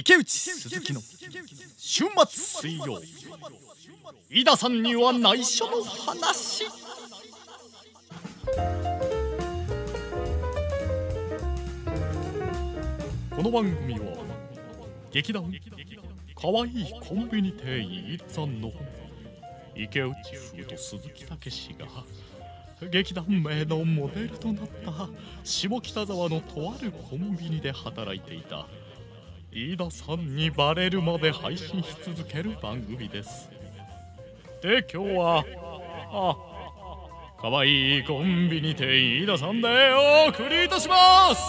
池内鈴木の週末水曜。飯田さんには内緒の話。この番組は劇団かわいいコンビニ店員飯田さんの池内風と鈴木武史が劇団名のモデルとなった下北沢のとあるコンビニで働いていた飯田さんにバレるまで配信し続ける番組です。で今日はあかわいいコンビニ店員飯田さんでお送りいたします。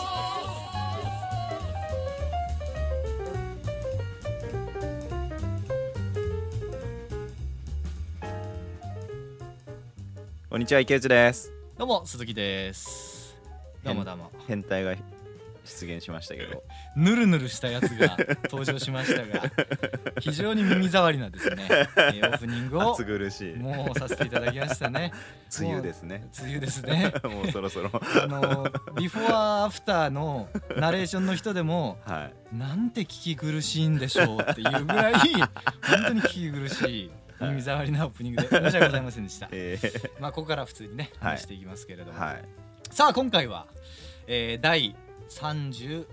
こんにちは池内です。どうも鈴木です。どうもどうも。変態が出現しましたけど。ぬるぬるしたやつが登場しましたが 非常に耳障りなですね、えーオープニングをもうさせていただきましたね。梅雨ですね。梅雨ですね。もうそろそろ。あのビフォーアフターのナレーションの人でもはい。なんて聞き苦しいんでしょうっていうぐらい本当に聞き苦しい耳障りなオープニングで申し訳ございませんでした。えまあここから普通にねはい。話していきますけれども、ーはい。さあ今回は、えー第36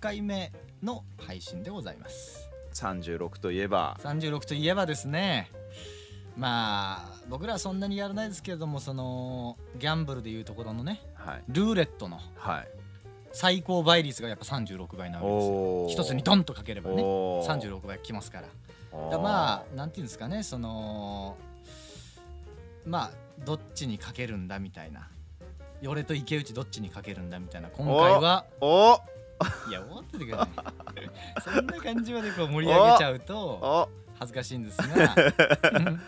回目の配信でございます。36といえば。36といえばですね。まあ僕らはそんなにやらないですけれどもそのギャンブルでいうところのねはい。ルーレットのはい。最高倍率がやっぱ36倍なわけですよ。お一つにドンとかければねおー。36倍きますから。だまあなんていうんですかねそのまあどっちにかけるんだみたいな俺と池内どっちにかけるんだみたいな今回は。おいや思っててくださいそんな感じまでこう盛り上げちゃうとお。恥ずかしいんですが。う ん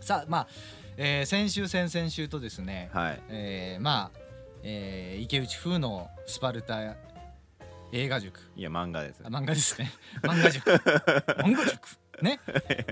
さあまあ、えー先週先々週とですね、はい。えーまあ、えー池内風のスパルタ映画塾。いや漫画ですあ漫画ですね。漫画塾。漫画塾。ね。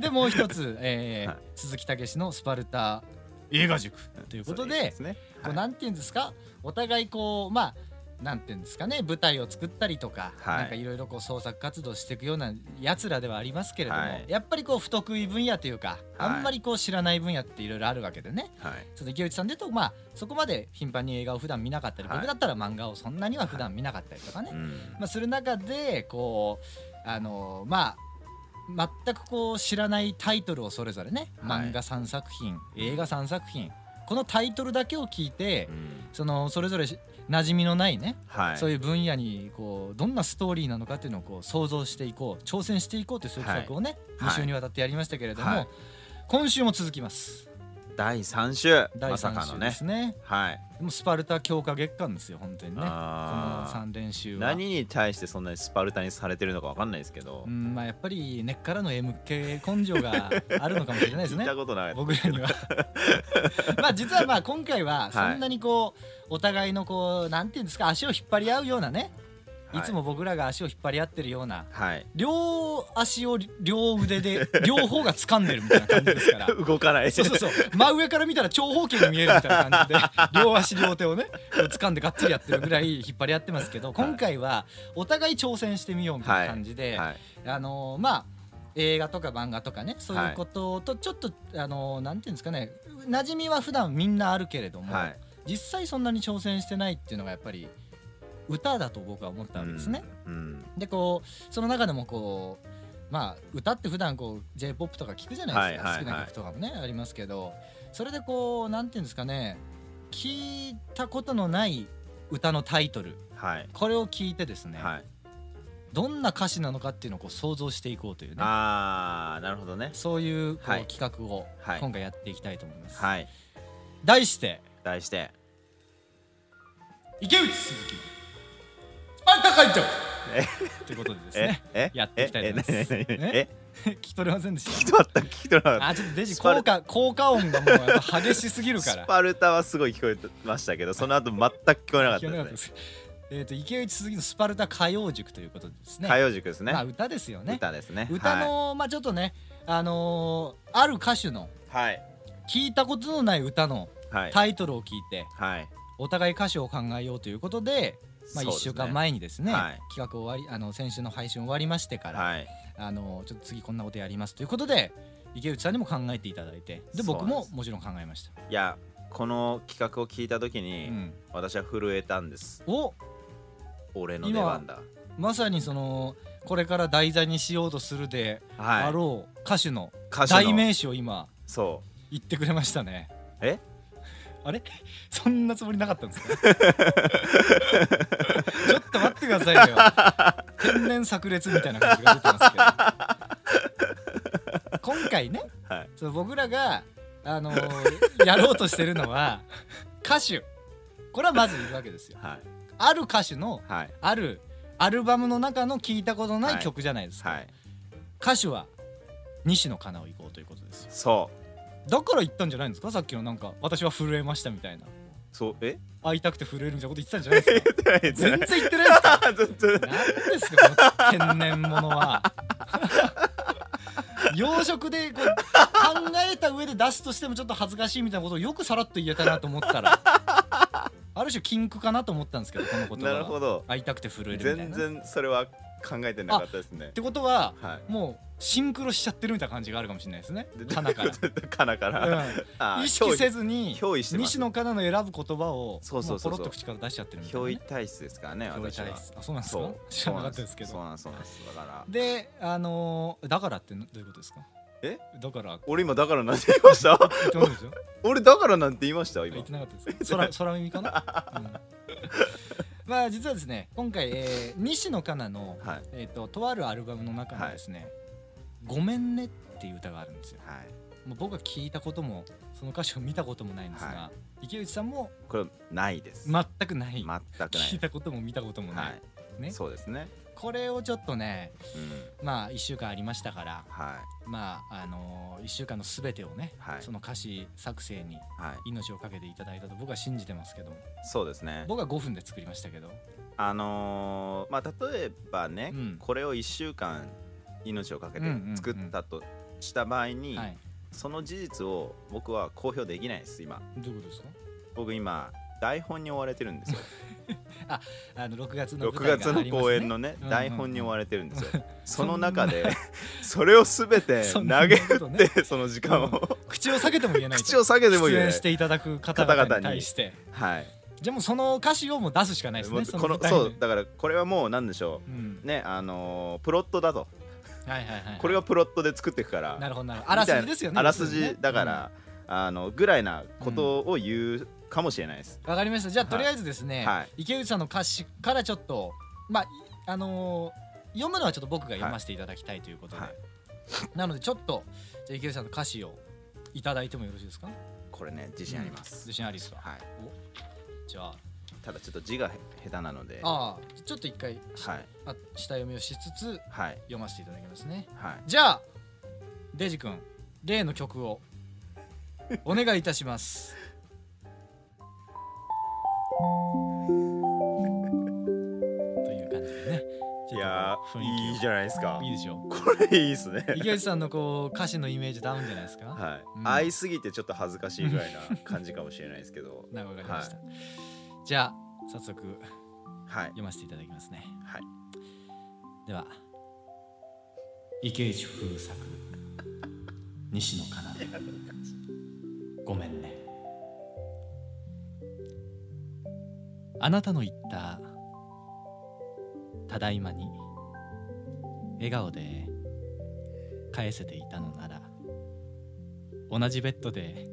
でもう一つ、えーはい。鈴木武史のスパルタ映画塾ということですね。こうなんていうんですか？お互いこうまあなんていうんですかね？舞台を作ったりとか、はい。なんかいろいろこう創作活動していくようなやつらではありますけれども、はい。やっぱりこう不得意分野というか、はい。あんまりこう知らない分野っていろいろあるわけでね。はい。ちょっと池内さんでとまあそこまで頻繁に映画を普段見なかったり、はい。僕だったら漫画をそんなには普段見なかったりとかね、うん。まあ、する中でこうあのまあ全くこう知らないタイトルをそれぞれね、はい。漫画3作品映画3作品このタイトルだけを聞いて、うん。そのそれぞれし馴染みのないね、はい。そういう分野にこうどんなストーリーなのかっていうのをこう想像していこう挑戦していこうというそういう企画をね、はい。2週にわたってやりましたけれども、はい。今週も続きます第3週。第まさか3週のねですね。はい。もうスパルタ強化月間ですよ本当にね。このあー3連週は。何に対してそんなにスパルタにされてるのかわかんないですけど。うんまあやっぱり根っからの M 系根性があるのかもしれないですね。聞いたことない。僕らには。まあ実はまあ今回はそんなにこう、お互いのこうなんていうんですか足を引っ張り合うようなね、い、つも僕らが足を引っ張り合ってるようなはい。両足を両腕で 両方が掴んでるみたいな感じですから。動かない。そうそうそう。真上から見たら長方形に見えるみたいな感じで 両足両手をね掴んでがっつりやってるぐらい引っ張り合ってますけど今回はお互い挑戦してみようみたいな感じで、はい。あのーまあ映画とか漫画とかねそういうこととちょっと、あのーなんていうんですかね馴染みは普段みんなあるけれども、はい。実際そんなに挑戦してないっていうのがやっぱり歌だと僕は思ったわけですね。うん。でこうその中でもこうまあ歌って普段こう j p o p とか聞くじゃないですか、好きな曲とかもねありますけど。それでこうなんていうんですかね。聞いたことのない歌のタイトル。はい。これを聞いてですね、はい。どんな歌詞なのかっていうのをこう想像していこうというね。ああなるほどね。そういうこう、はい。企画をはい。今回やっていきたいと思います、はい。題して。題して。池内鈴木のあったかいちゃえ？ということでですえね。え？やっていきたいと思います。え？え何？何？何？え？え？聞き取れませんでし聞き取った？聞き取らなかった。あちょっとデジスパル効果効果音がもうやっぱ激しすぎるたから。スパルタはすごい聞こえましたけどその後全く聞こえなかった聞こえなかったでです。すえっ、と池内鈴木のスパルタ歌謡塾ということでですね。歌謡塾ですね。まあ歌ですよね。歌ですね。歌の、まあちょっとねあのーある歌手のはい。聞いたことのない歌のはい。タイトルを聞いてはい。お互い歌詞を考えようということでそうですね。1週間前にですねはい。企画終わりあの先週の配信終わりましてから、はい。あのちょっと次こんなことやりますということで池内さんにも考えていただいてで僕ももちろん考えました、いやこの企画を聞いた時うに、ん、私は震えたんです。お！俺の出番だ。まさにそのこれから題材にしようとするではい。あろう歌手の代名詞を今そ言ってくれましたね。え？あれ？そんなつもりなかったんですか ちょっと待ってくださいよ。天然炸裂みたいな感じが出てますけど。今回ねうはい。その僕らが、あのーやろうとしてるのは歌手。これはまずいるわけですよ。はい。ある歌手のはい。あるアルバムの中の聞いたことないはい曲じゃないですか、はい。歌手は西野カナを行こうということですよ。そだから言ったんじゃないんですか？さっきのなんか私は震えましたみたいな。うそうえ？会いたくて震えるみたいなこと言ってたんじゃないですか？全全然言ってないですか？全然。何ですかこの天然物は。養殖でこう考えた上で出すとしてもちょっと恥ずかしいみたいなことをよくさらっと言えたなと思ったら ある種禁句かなと思ったんですけどこの言葉は。会いたくて震えるみたいな。全然それは考えてなかったですね。ってことははい。もうシンクロしちゃってるみたいな感じがあるかもしれないですね。でカナから、カナから、あうん、意識せずずに憑依してます。西野カナの選ぶ言葉をそうそうそうポロッと口から出しちゃってるみたいな、憑依ね、体質ですからね私は。あそうなんですか？知らなかったですけど。そうなんですだから。であのーだからってどういうことですか？え？だから。俺今だからなんて言いました？俺だからなんて言いました？今。言ってなかったです空空耳かな、うんまあ実はですね今回、えー 西野カナの、はい。えー、ととあるアルバムの中にですね「ごめんね」っていう歌があるんですよ。はい。もう僕は聞いたこともその歌詞を見たこともないんですが、は池内さんもこれないです。全くない、全くない聞いたことも見たこともない、はい。ね。そうですねこれをちょっとねうん。まあ1週間ありましたからはまああのー、1週間の全てをね、はい。その歌詞作成に命をかけていただいたと僕は信じてますけども。そうですね。僕は5分で作りましたけど。あのーまあ例えばね、うん。これを1週間命をかけて作ったとした場合に、はい。その事実を僕は公表できないです今。どういうことですか？僕今台本に追われてるんですよ あの6月の6月の公演のねうんうんうん。台本に追われてるんですよ。その中でそれを全てそんな投げ打ってその時間を。口を下げても言えないと。口を下げても出言えない。演していただく方々に対して。はい。じゃあもうその歌詞をもう出すしかないですねこのそうだからこれはもう何でしょう。ん。うねあのープロットだと。はいはいはいこれがプロットで作っていくから。なるほどなるほどあらすじですよねあらすじだから、あのぐらいなことを言うかもしれないです、わかりました。じゃあはい。とりあえずですね、はい。池内さんの歌詞からちょっとまあいあのー読むのはちょっと僕が読ませていただきたいということで、はい。なのでちょっとじゃあ池内さんの歌詞をいただいてもよろしいですか？これね自信あります、自信ありですか？はい。じゃあ。ただちょっと字がへ下手なので。ああちょっと一回、はい。あ下読みをしつつはい。読ませていただきますね。はい。じゃあデジ君例の曲をお願いいたします いうねいや雰囲気を。ーいいじゃないですか。いいでしょ。これいいですね。う池内さんのこう歌詞のイメージダウンじゃないですか？はい、うん。すぎてちょっと恥ずかしいぐらいな感じかもしれないですけど。なるほどわかりました、じゃあ早速はい。読ませていただきますね。はい。では池内風作西野カナごめんね。あなたの言ったただいまに笑顔で返せていたのなら同じベッドで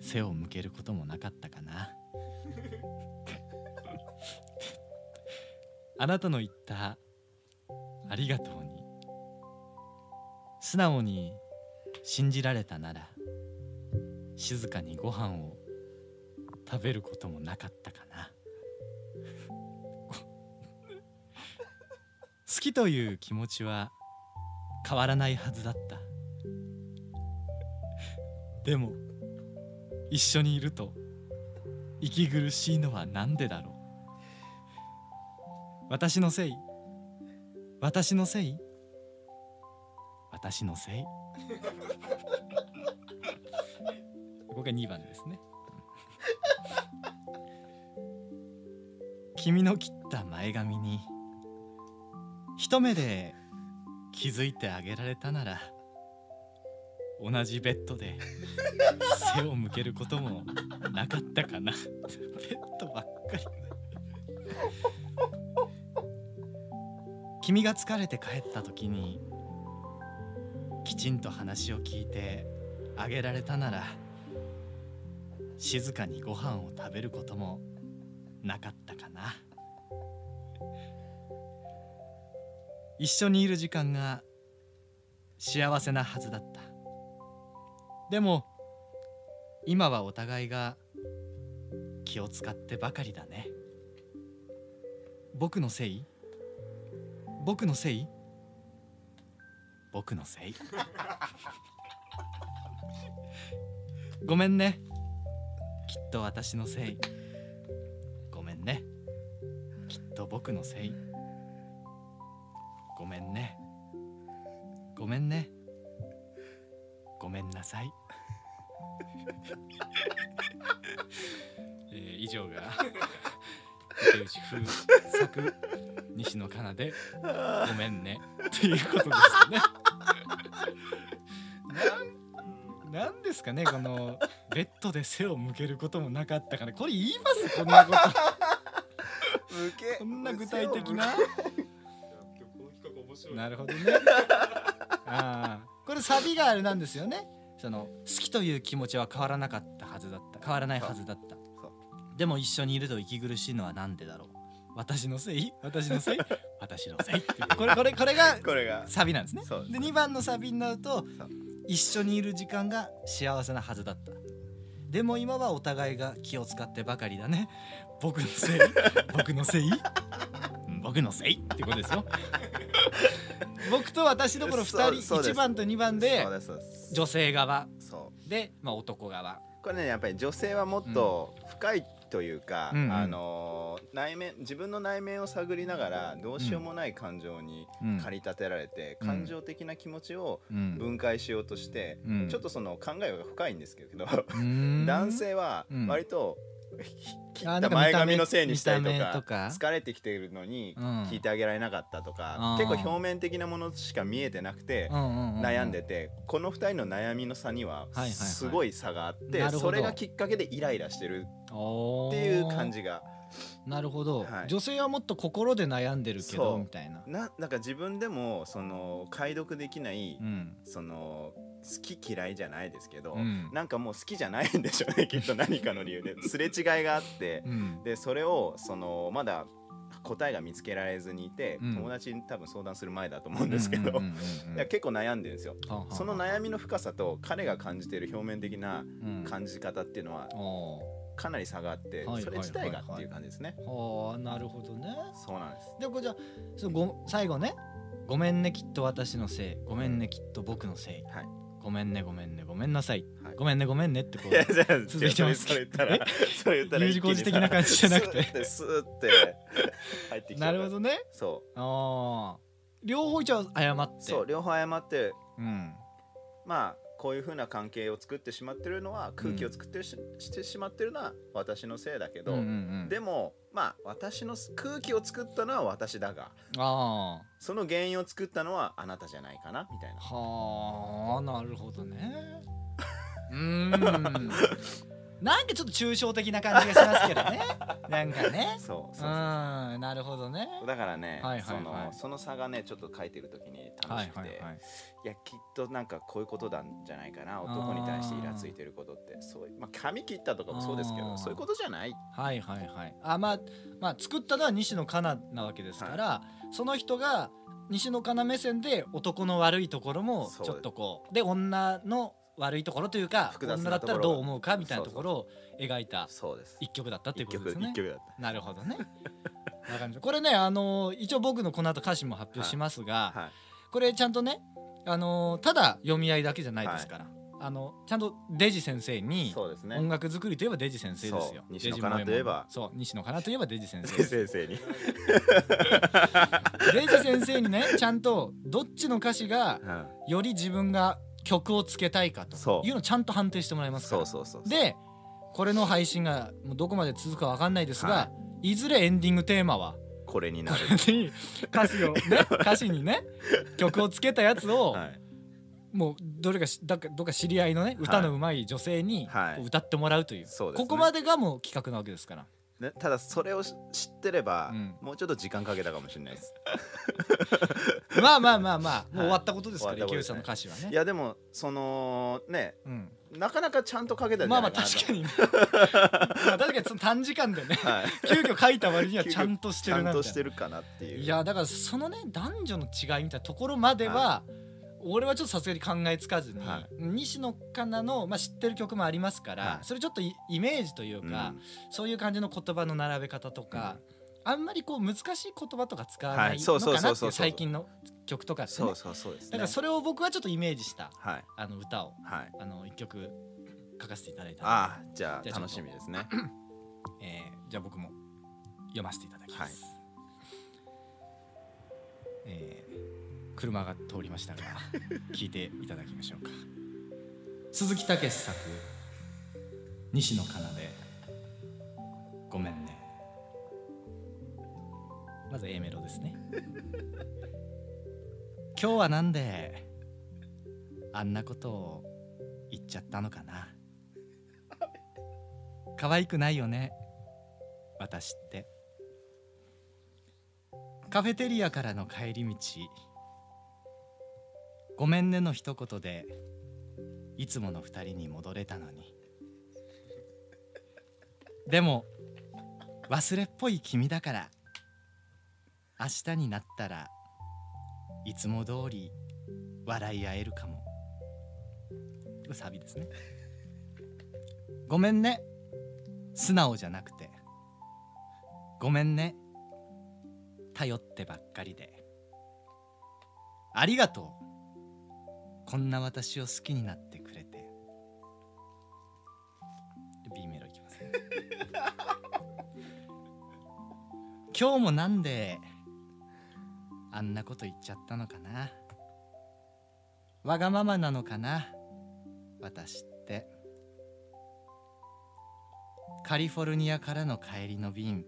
背を向けることもなかったかな。あなたの言ったありがとうに素直に信じられたなら静かにご飯を食べることもなかったかな。好きという気持ちは変わらないはずだった。でも一緒にいると息苦しいのは何でだろう。私のせい。私のせい。私のせい。ここが2番ですね。君の切った前髪に一目で気づいてあげられたなら同じベッドで背を向けることもなかったかな。ベッドばっかり。君が疲れて帰った時にきちんと話を聞いてあげられたなら静かにご飯を食べることもなかったかな。一緒にいる時間が幸せなはずだった。でも今はお互いが気を使ってばかりだね。僕のせい？僕のせい？僕のせい？ごめんね。きっと私のせい。ごめんね。きっと僕のせい。めんね。ごめんね。ごめんなさい。えー以上が池内風作西野カナでごめんね。っていうことですね。なんなんですかねこのベッドで背を向けることもなかったから。これ言います？こんなこと。こんな具体的な白なるほどね。ああこれサビがあれなんですよね。その好きという気持ちは変わらなかったはずだった。変わらないはずだった。でも一緒にいると息苦しいのはなんでだろう？私のせい？私のせい？私のせい これこれこれがこれが。サビなんですね。で2番のサビになると一緒にいる時間が幸せなはずだった。でも今はお互いが気を使ってばかりだね。僕のせい？僕のせい？うん僕のせい。ってことですよ。僕と私どころ2人そうそうです。1番と2番で女性側。で、まあ、男側。これねやっぱり女性はもっと深いというか、うんうん。あのー内面自分の内面を探りながらどうしようもない感情にうん。駆り立てられて、うん。感情的な気持ちをうん。分解しようとして、うん。ちょっとその考えが深いんですけど、うーん。男性はうん。割と、ひ切あった前髪のせいにしたりとか疲れてきているのにうん。聞いてあげられなかったとか、結構表面的なものしか見えてなくて、悩んでてこの2人の悩みの差にはすごい差があって、それがきっかけでイライラしてるっていう感じが。なるほど、はい。女性はもっと心で悩んでるけどみたいな。ななんか自分でもその解読できない、うん。その好き嫌いじゃないですけど、うん。なんかもう好きじゃないんでしょうねきっと何かの理由で。すれ違いがあってうん。でそれをそのまだ答えが見つけられずにいて、うん。友達に多分相談する前だと思うんですけど、結構悩んでるんですよ。その悩みの深さと彼が感じている表面的なうん。感じ方っていうのはおかなり差があって、はいそれ自体がっていう感じですね。ーはあなるほどね。そうなんです。でこれじゃあそのご最後ね。ごめんねきっと私のせい。ごめんねきっと僕のせい、はいごめんねごめんねごめんなさい、はい。ごめんねごめんねってこう 続いてます。それ言ったらそれ言ったら U 字工事的な感じじゃなくて。スーって入ってきちゃうなるほどね。そああ両方一応謝って。うそう両方謝って。うん。まあこういう風な関係を作ってしまってるのは空気を作ってし,、してしまってるのは私のせいだけど、うんうんうん。でもまあ私の空気を作ったのは私だがあその原因を作ったのはあなたじゃないかなみたいな。あはあなるほどね。うーんなんかちょっと抽象的な感じがしますけどね。なんかね。そうそうそうう。んなるほどね。だからね、はいはいはい。そのその差がねちょっと書いてる時に楽しくて、いはいはいはい。やきっとなんかこういうことなんじゃないかな。男に対してイラついてることってそういうまあ髪切ったとかもそうですけどそういうことじゃない。はいはいはい。あまあまあ作ったのは西野カナなわけですから、その人が西野カナ目線で男の悪いところもちょっとこうで女の悪いところというか女だったらどう思うかみたいなところを描いたそうです。一曲だったっていうことですね。なるほどね。これねあのー一応僕のこの後歌詞も発表しますが、はい。これちゃんとねあのーただ読み合いだけじゃないですから、あのちゃんとデジ先生に音楽作りといえばデジ先生ですよ。西野カナといえば。そう西野カナといえばデジ先生です。先生に、デジ先生にねちゃんとどっちの歌詞がうん。より自分が曲をつけたいかというのをちゃんと判定してもらいますから。そうそうそうでこれの配信がもうどこまで続くかわかんないですが、はい。ずれエンディングテーマはこれになる。に 歌詞をね 歌詞にね曲をつけたやつを、はい。もうどれかしだかどっか知り合いのね歌の上手い女性に歌ってもらうという,、そうですね。ここまでがもう企画なわけですからね、ただそれをし知ってれば、うん。もうちょっと時間かけたかもしれないです。まあまあまあまあもう終わったことですから、終わったことですね。さんの歌詞はね。いやでもそのねうん、なかなかちゃんとかけたんじまあまあゃないかなと。確かにね。まあ確かにその短時間でねはい。急遽書いた割にはちゃんとしてちゃるなんみたいな。としてるかなっていう。いやだからそのね男女の違いみたいなところまでは、俺はちょっとさすがに考えつかずに、はい。西野カナの、まあ、知ってる曲もありますから、はい。それちょっとイイメージというか、そういう感じの言葉の並べ方とか、あんまりこう難しい言葉とか使わなはいのかなっていう最近の曲とかってね。だからそれを僕はちょっとイメージしたはい。あの歌をはい。あの一曲書かせていただいたああじゃあ楽しみですね。えーじゃあ僕も読ませていただきます、えー車が通りましたが聞いていただきましょうか。鈴木武作西野カナで「ごめんね」まず A メロですね。今日はなんであんなことを言っちゃったのかな。可愛くないよね。私って。カフェテリアからの帰り道ごめんねの一言でいつもの二人に戻れたのに。でも忘れっぽい君だから明日になったらいつも通り笑い合えるかも。サビですね。ごめんね。素直じゃなくて。ごめんね。頼ってばっかりで。ありがとう。こんな私を好きになってくれて。で B メロいきますね。今日もなんであんなこと言っちゃったのかな？わがままなのかな？私って。カリフォルニアからの帰りの便。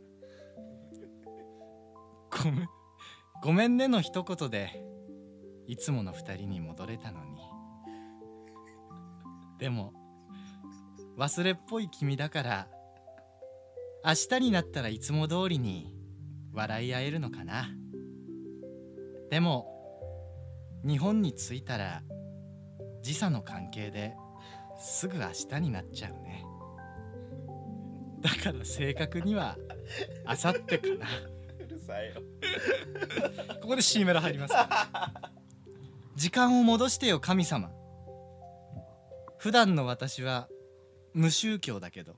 ごめん。ごめんねの一言でいつもの二人に戻れたのに。でも忘れっぽい君だから明日になったらいつも通りに笑い合えるのかな。でも日本に着いたら時差の関係ですぐ明日になっちゃうね。だから正確には明後日かな。うるさいよ。ここで C メロ入ります時間を戻してよ神様。普段の私は無宗教だけど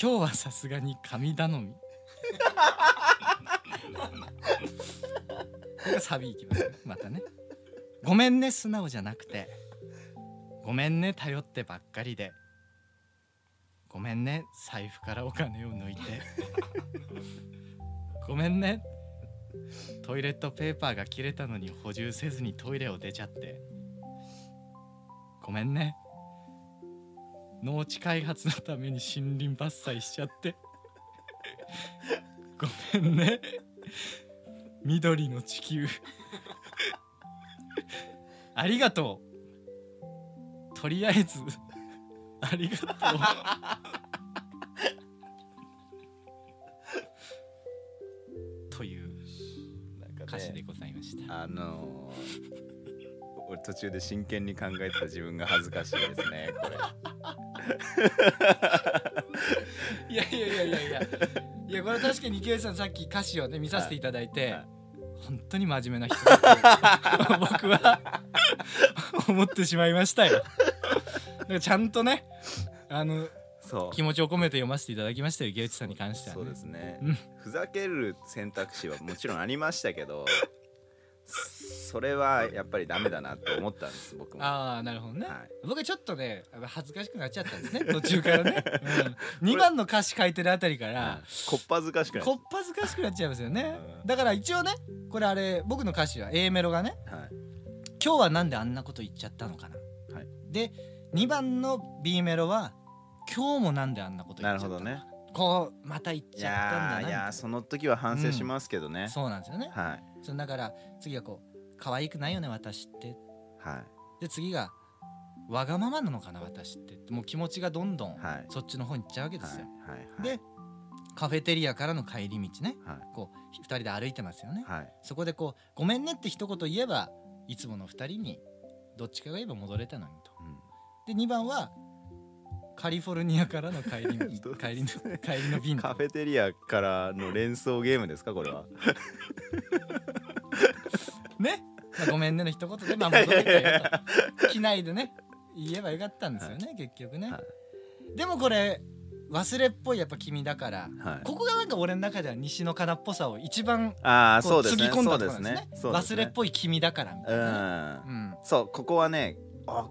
今日はさすがに神頼み。これがサビいきますまたね。ごめんね素直じゃなくて。ごめんね頼ってばっかりで。ごめんね財布からお金を抜いて。ごめんねトイレットペーパーが切れたのに補充せずにトイレを出ちゃって。ごめんね。農地開発のために森林伐採しちゃって。ごめんね。緑の地球。ありがとう。とりあえず。ありがとう。という。か歌詞でねございました。あのー俺途中で真剣に考えてた自分が恥ずかしいですねこれ。いやいやいやいや。いやいやこれ確かに池内さんさっき歌詞をね見させていただいて、はい。本当に真面目な人だと僕は 思ってしまいましたよ。だからちゃんとねあの気持ちを込めて読ませていただきましたよ池内さんに関してはそうねですね。うん。ふざける選択肢はもちろんありましたけどそれはやっぱりダメだなって思ったんです僕も。ああなるほどね、はい。僕はちょっとね恥ずかしくなっちゃったんですね 途中からね、うん、2番の歌詞書いてるあたりから。こっぱずかしくなっこっぱずかしくなっちゃいますよね。うん。だから一応ねこれあれ僕の歌詞は A メロがねはい。今日はなんであんなこと言っちゃったのかな、はい。で2番の B メロは今日もなんであんなこと言っちゃったなるほどね。こうまた行っいちゃったんだないやーその時は反省しますけどね、そうなんですよね。はい。そのだから次はこう可愛くないよね私って。はい。で次がわがままなのかな私って。もう気持ちがどんどんはい。そっちの方に行っちゃうわけですよ、はい。はい。でカフェテリアからの帰り道ね。はい。こう2人で歩いてますよね。はい。そこでこう「ごめんね」って一言言えばいつもの2人にどっちかが言えば戻れたのにと。うん。で2番はカリフォルニアからの帰り 帰りの帰りの便カフェテリアからの連想ゲームですか？これは。ね、まあ、ごめんねの一言でまあ戻れたよと機内でね言えばよかったんですよね、結局ね、はでもこれ忘れっぽいやっぱ君だからはい。ここがなんか俺の中では西野カナっぽさを一番あそううですね。つぎ込んだところですね。ね。ね。忘れっぽい君だからみたういな。ね、ん。うん。そうここはねあ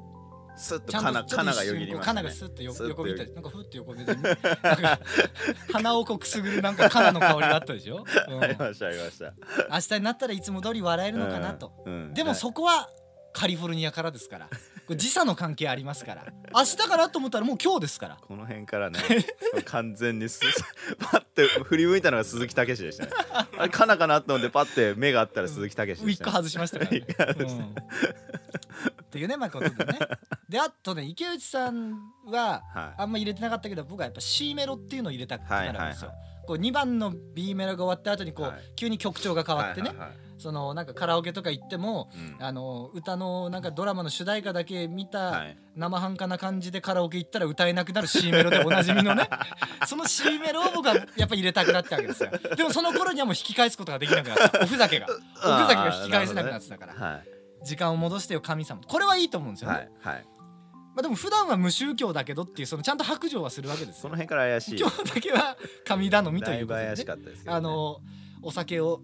スッとカナカナがよぎりましたね。カナがスッと横見たりなんかふって横んか鼻をこうくすぐるなんかカナの香りがあったでしょ、う んありましたありました。明日になったらいつも通り笑えるのかなと、うんうん。でもそこはカリフォルニアからですから時差の関係ありますから。明日かなと思ったらもう今日ですから。この辺からね完全にす パッて振り向いたのが鈴木武史でしたね。あれカナかなと思ってパッて目があったら鈴木武史ウィッグ外しましたから、ね。うん。っていうねまあことでね。であとね池内さんははあんま入れてなかったけど僕はやっぱ C メロっていうのを入れたくなるんですよ、はいこう2番の B メロが終わった後にこう、はい。急に曲調が変わってね、はいはいはいそのなんかカラオケとか行ってもうん。あの歌のなんかドラマの主題歌だけ見たはい。生半可な感じでカラオケ行ったら歌えなくなる C メロでおなじみのね その C メロを僕はやっぱ入れたくなったわけですよ。でもその頃にはもう引き返すことができなくなった。おふざけが。おふざけが引き返せなくなってたから、はい。時間を戻してよ神様。これはいいと思うんですよね、はいはい。まあ、でも普段は無宗教だけどっていうそのちゃんと白状はするわけですよ。その辺から怪しい。今日だけは神頼みとだいことで、ね。いうぶ怪し、かったですけど、ね、あのお酒を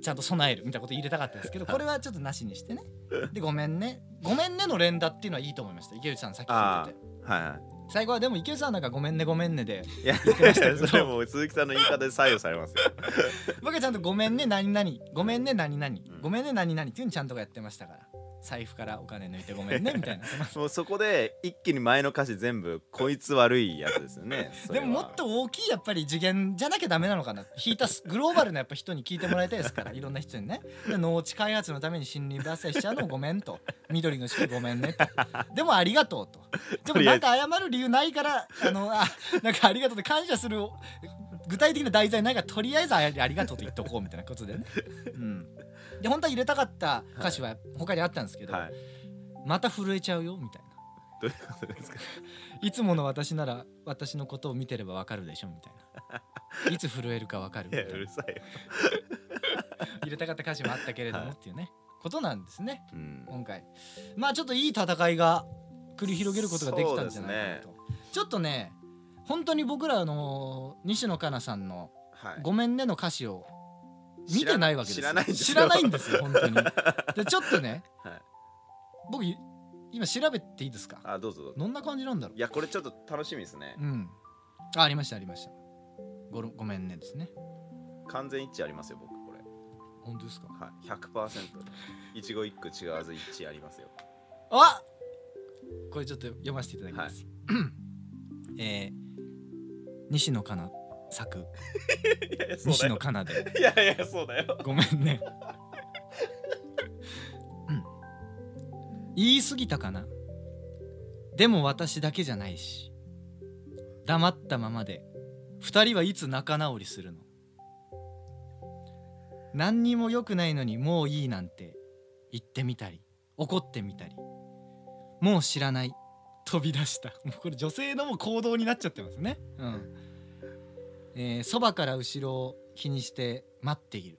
ちゃんと備えるみたいなこと入れたかったですけどこれはちょっとなしにしてね。でごめんね。ごめんねの連打っていうのはいいと思いました池内さんさっき聞いてて。はいは最後はでも池内さんなんかごめんねごめんねでいいや言ってましたけど。それもう鈴木さんの言い方で左右されますよ。僕はちゃんとごめんね何々ごめんね何々ん。ごめんね何々っていうのちゃんとやってましたから財布からお金抜いてごめんねみたいな。もうそこで一気に前の歌詞全部こいつ悪いやつですよね。でももっと大きいやっぱり次元じゃなきゃダメなのかな。弾いたスグローバルなやっぱ人に聞いてもらいたいですから。いろんな人にね。で農地開発のために森林伐採しちゃうのもごめんと。緑の式ごめんねと。でもありがとうと。でもなんか謝る理由ないからあのあなんかありがとうって感謝する具体的な題材ないからとりあえずあありがとうと言っとこうみたいなことでね。うんで本当は入れたかった歌詞は他にあったんですけど、はい。また震えちゃうよみたいな。どういうことですか？いつもの私なら私のことを見てればわかるでしょみたいな。いつ震えるかわかるみたいうなるさいよ、入れたかった歌詞もあったけれどもはい。っていうね、ことなんですねうん、今回。まあちょっといい戦いが繰り広げることができたんじゃないかなと、ちょっとね本当に僕らあの西野カナさんのはい「ごめんね」の歌詞を見てないわけですよ。知らないんですよ。知らないんですよ本当に。でちょっとね、はい。僕今調べていいですか？あどうぞどうぞ。どんな感じなんだろう？いやこれちょっと楽しみですね。うん。あありましたありました。ごろごめんねですね。完全一致ありますよ僕これ。本当ですか？はい。100%一語一句違わず一致ありますよ。あこれちょっと読ませていただきます、えー、西野カナ作。西野カナで。いやいやそうだよ。ごめんね、うん、言い過ぎたかな。でも私だけじゃないし。黙ったままで。二人はいつ仲直りするの？何にも良くないのにもういいなんて。言ってみたり。怒ってみたり。もう知らない。飛び出した。もうこれ女性のもう行動になっちゃってますね。うんえーそば、から後ろを気にして待っている。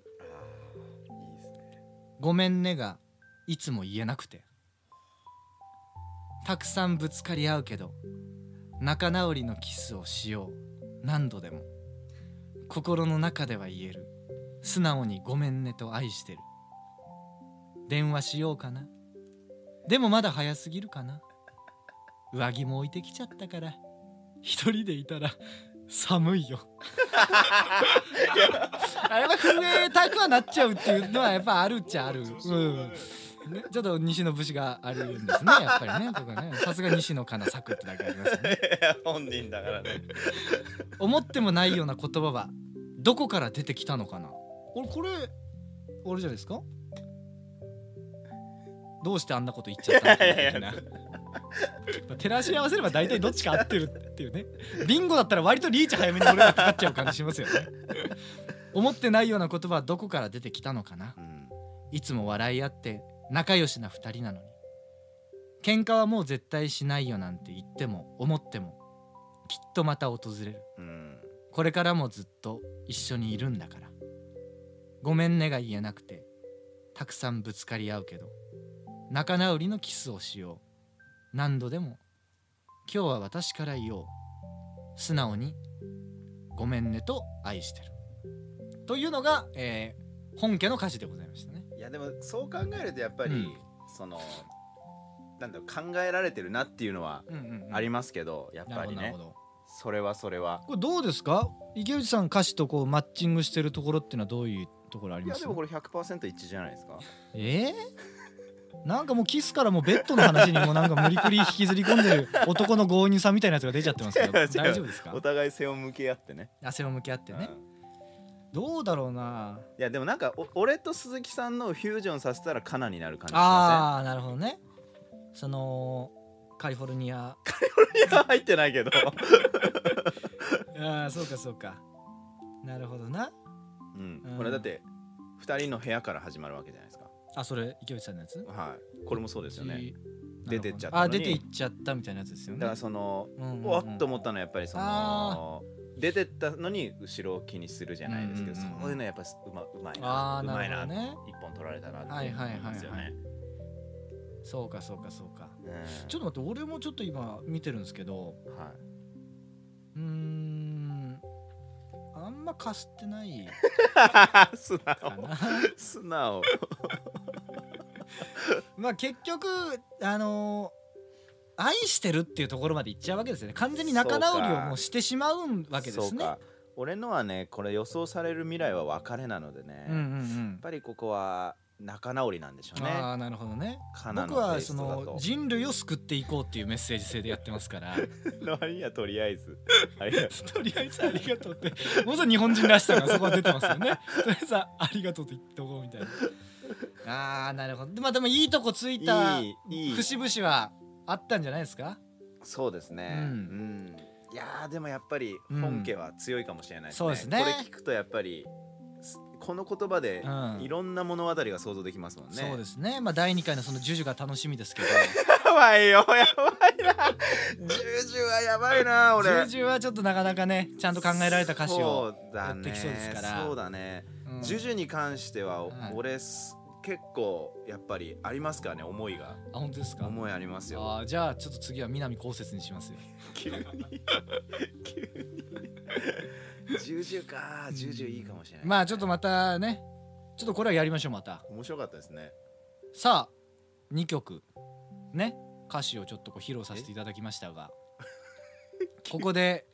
いいですね。ごめんねがいつも言えなくて。たくさんぶつかり合うけど仲直りのキスをしよう。何度でも。心の中では言える。素直にごめんねと愛してる。電話しようかな。でもまだ早すぎるかな。上着も置いてきちゃったから。一人でいたら寒いよ。あやっぱ震えたくはなっちゃうっていうのはやっぱあるっちゃある、うん、ね、ちょっと西の節があるんですねやっぱりね。僕はね。さすが西野かなサクってだけありますよね。本人だからね。思ってもないような言葉はどこから出てきたのかな。俺これあれじゃないですか？どうしてあんなこと言っちゃったのかな 照らし合わせれば大体どっちか合ってるっていうね。ビンゴだったら割とリーチ早めに俺がかかっちゃう感じしますよね。思ってないような言葉はどこから出てきたのかな。うん。いつも笑い合って仲良しな二人なのに。喧嘩はもう絶対しないよなんて言っても思ってもきっとまた訪れる。うん。これからもずっと一緒にいるんだから。ごめんねが言えなくてたくさんぶつかり合うけど仲直りのキスをしよう何度でも今日は私から言おう。素直にごめんねと愛してる。というのが、えー本家の歌詞でございましたね。いやでもそう考えるとやっぱり、うん。そのなんだろう考えられてるなっていうのはありますけど、やっぱりね。なるほどそれはそれは。これどうですか？池内さん歌詞とこうマッチングしてるところっていうのはどういうところあります？いやでもこれ100%一致じゃないですか。えー、なんかもうキスからもうベッドの話にもなんか無理くり引きずり込んでる男の強引さみたいなやつが出ちゃってますけど。大丈夫ですか？お互い背を向け合ってね。汗を向き合ってね。うん。どうだろうな。いやでもなんかお俺と鈴木さんのフュージョンさせたらカナになる感じああなるほどね。そのカリフォルニア。せんいや入ってないけど。ああそうかそうか。なるほどな。うん。うん。これだって2人の部屋から始まるわけじゃないあそれ池内さんのやつ？はい。これもそうですよね。じ出てっちゃったのに。あ出ていっちゃったみたいなやつですよね。だからそのうんうんうん。おっと思ったのはやっぱりそあの出てったのに後ろを気にするじゃないですけどうんうんうん。そういうのやっぱうまうまいあなうまいな一本取られたなってはいはいはいはい。思うんですよねそうかそうかそうか。うん。ちょっと待って俺もちょっと今見てるんですけどはうーんあんまかすってないい 素か直な。素直 まあ結局あのー愛してるっていうところまでいっちゃうわけですよね。完全に仲直りをもうしてしまうわけですね。そうか。俺のはねこれ予想される未来は別れなのでね、うんうんうやっんぱりここは仲直りなんでしょうね。ああなるほどね。僕はその人類を救っていこうっていうメッセージ性でやってますから。の割にはとりあえず。ありがととりあえずありがとうって。もうそ日本人らしさがそこは出てますよね。とりあえずありがとうと言っておこうみたいなあーなるほど。でまあでもいいとこついたいいいい。節々はあったんじゃないですか？うそうですね。ううん。ん、いやーでもやっぱりうん本家は強いかもしれないですね、そうですね。これ聞くとやっぱりすこの言葉でうん。いろんな物語が想像できますもんね、そうですね。まあ第2回のそのジュジュが楽しみですけど。やばいよやばいな。ジュジュはやばいなジュ俺ジュはちょっとなかなかねちゃんと考えられた歌詞をやってきそうですから。そうだね、うん。ジュジュに関しては、はい。俺す結構やっぱりありますからね思いが。あ本当ですか？思いありますよ。あーじゃあちょっと次は南こうせつにしますよ。急に。急に。ジュジュか。ジュジュいいかもしれない、まあちょっとまたね。ちょっとこれはやりましょうまた。面白かったですね。さあ2曲。ね？歌詞をちょっとこう披露させていただきましたが。ここで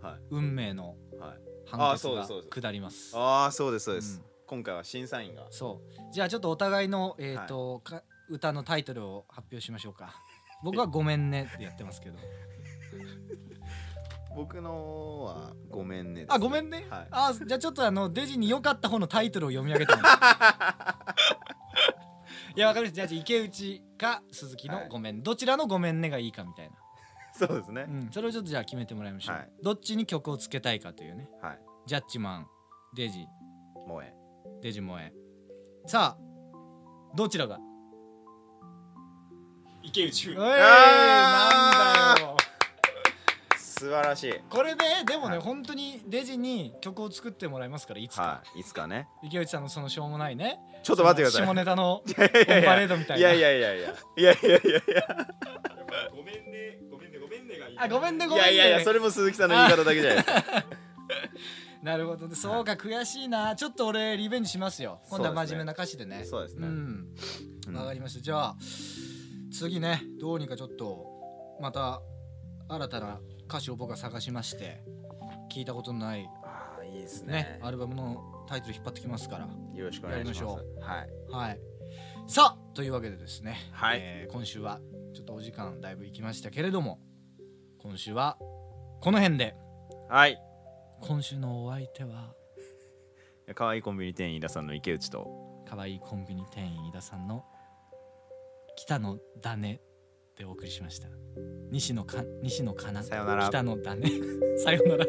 はい。運命のはい。判決が下ります。ああそうですそうです、うん今回は審査員が。そう。じゃあちょっとお互いの、えーとか歌のタイトルを発表しましょうか。僕は「ごめんね」ってやってますけど。僕のはごめんねあごめんね、はい。あじゃあちょっとあのデジに良かった方のタイトルを読み上げても いやわかりました。じゃあ池内か鈴木はい。の「ごめん」どちらの「ごめんね」がいいかみたいな、そうですね、うん、それをちょっとじゃあ決めてもらいましょう、はい。どっちに曲をつけたいかというね。はい。ジャッジマンデジ。萌えデジ萌えさあどちらが？池内えー、あー。なんだよ。素晴らしい。これででもね、はい。本当にデジに曲を作ってもらいますからいつか、はいいつかね。池内さんのそのしょうもないね。ちょっと待ってください。下ネタの いやいやいや。オンパレードみたいな。いやいやいやいや。いやいやいやいやごめんねごめんねごめんねがいい。あごめんねごめんね。いやいやいやそれも鈴木さんの言い方だけじゃないです。かなるほど。ねそうか悔しいな。ちょっと俺リベンジしますよ。今度は真面目な歌詞でね。そうですね。ん。うん。わかりました。じゃあ次ねどうにかちょっとまた新たな歌詞を僕は探しまして聞いたことのないああいいですね。ねアルバムのタイトル引っ張ってきますからよろしくお願いします。はい。はい。さあというわけでですね、はい。えー今週はちょっとお時間だいぶ行きましたけれども今週はこの辺で。はい今週のお相手は可愛いコンビニ店員飯田さんの池内と可愛いコンビニ店員飯田さんの北の種でお送りしました。西野か西野かな？さよなら。北の種 さよなら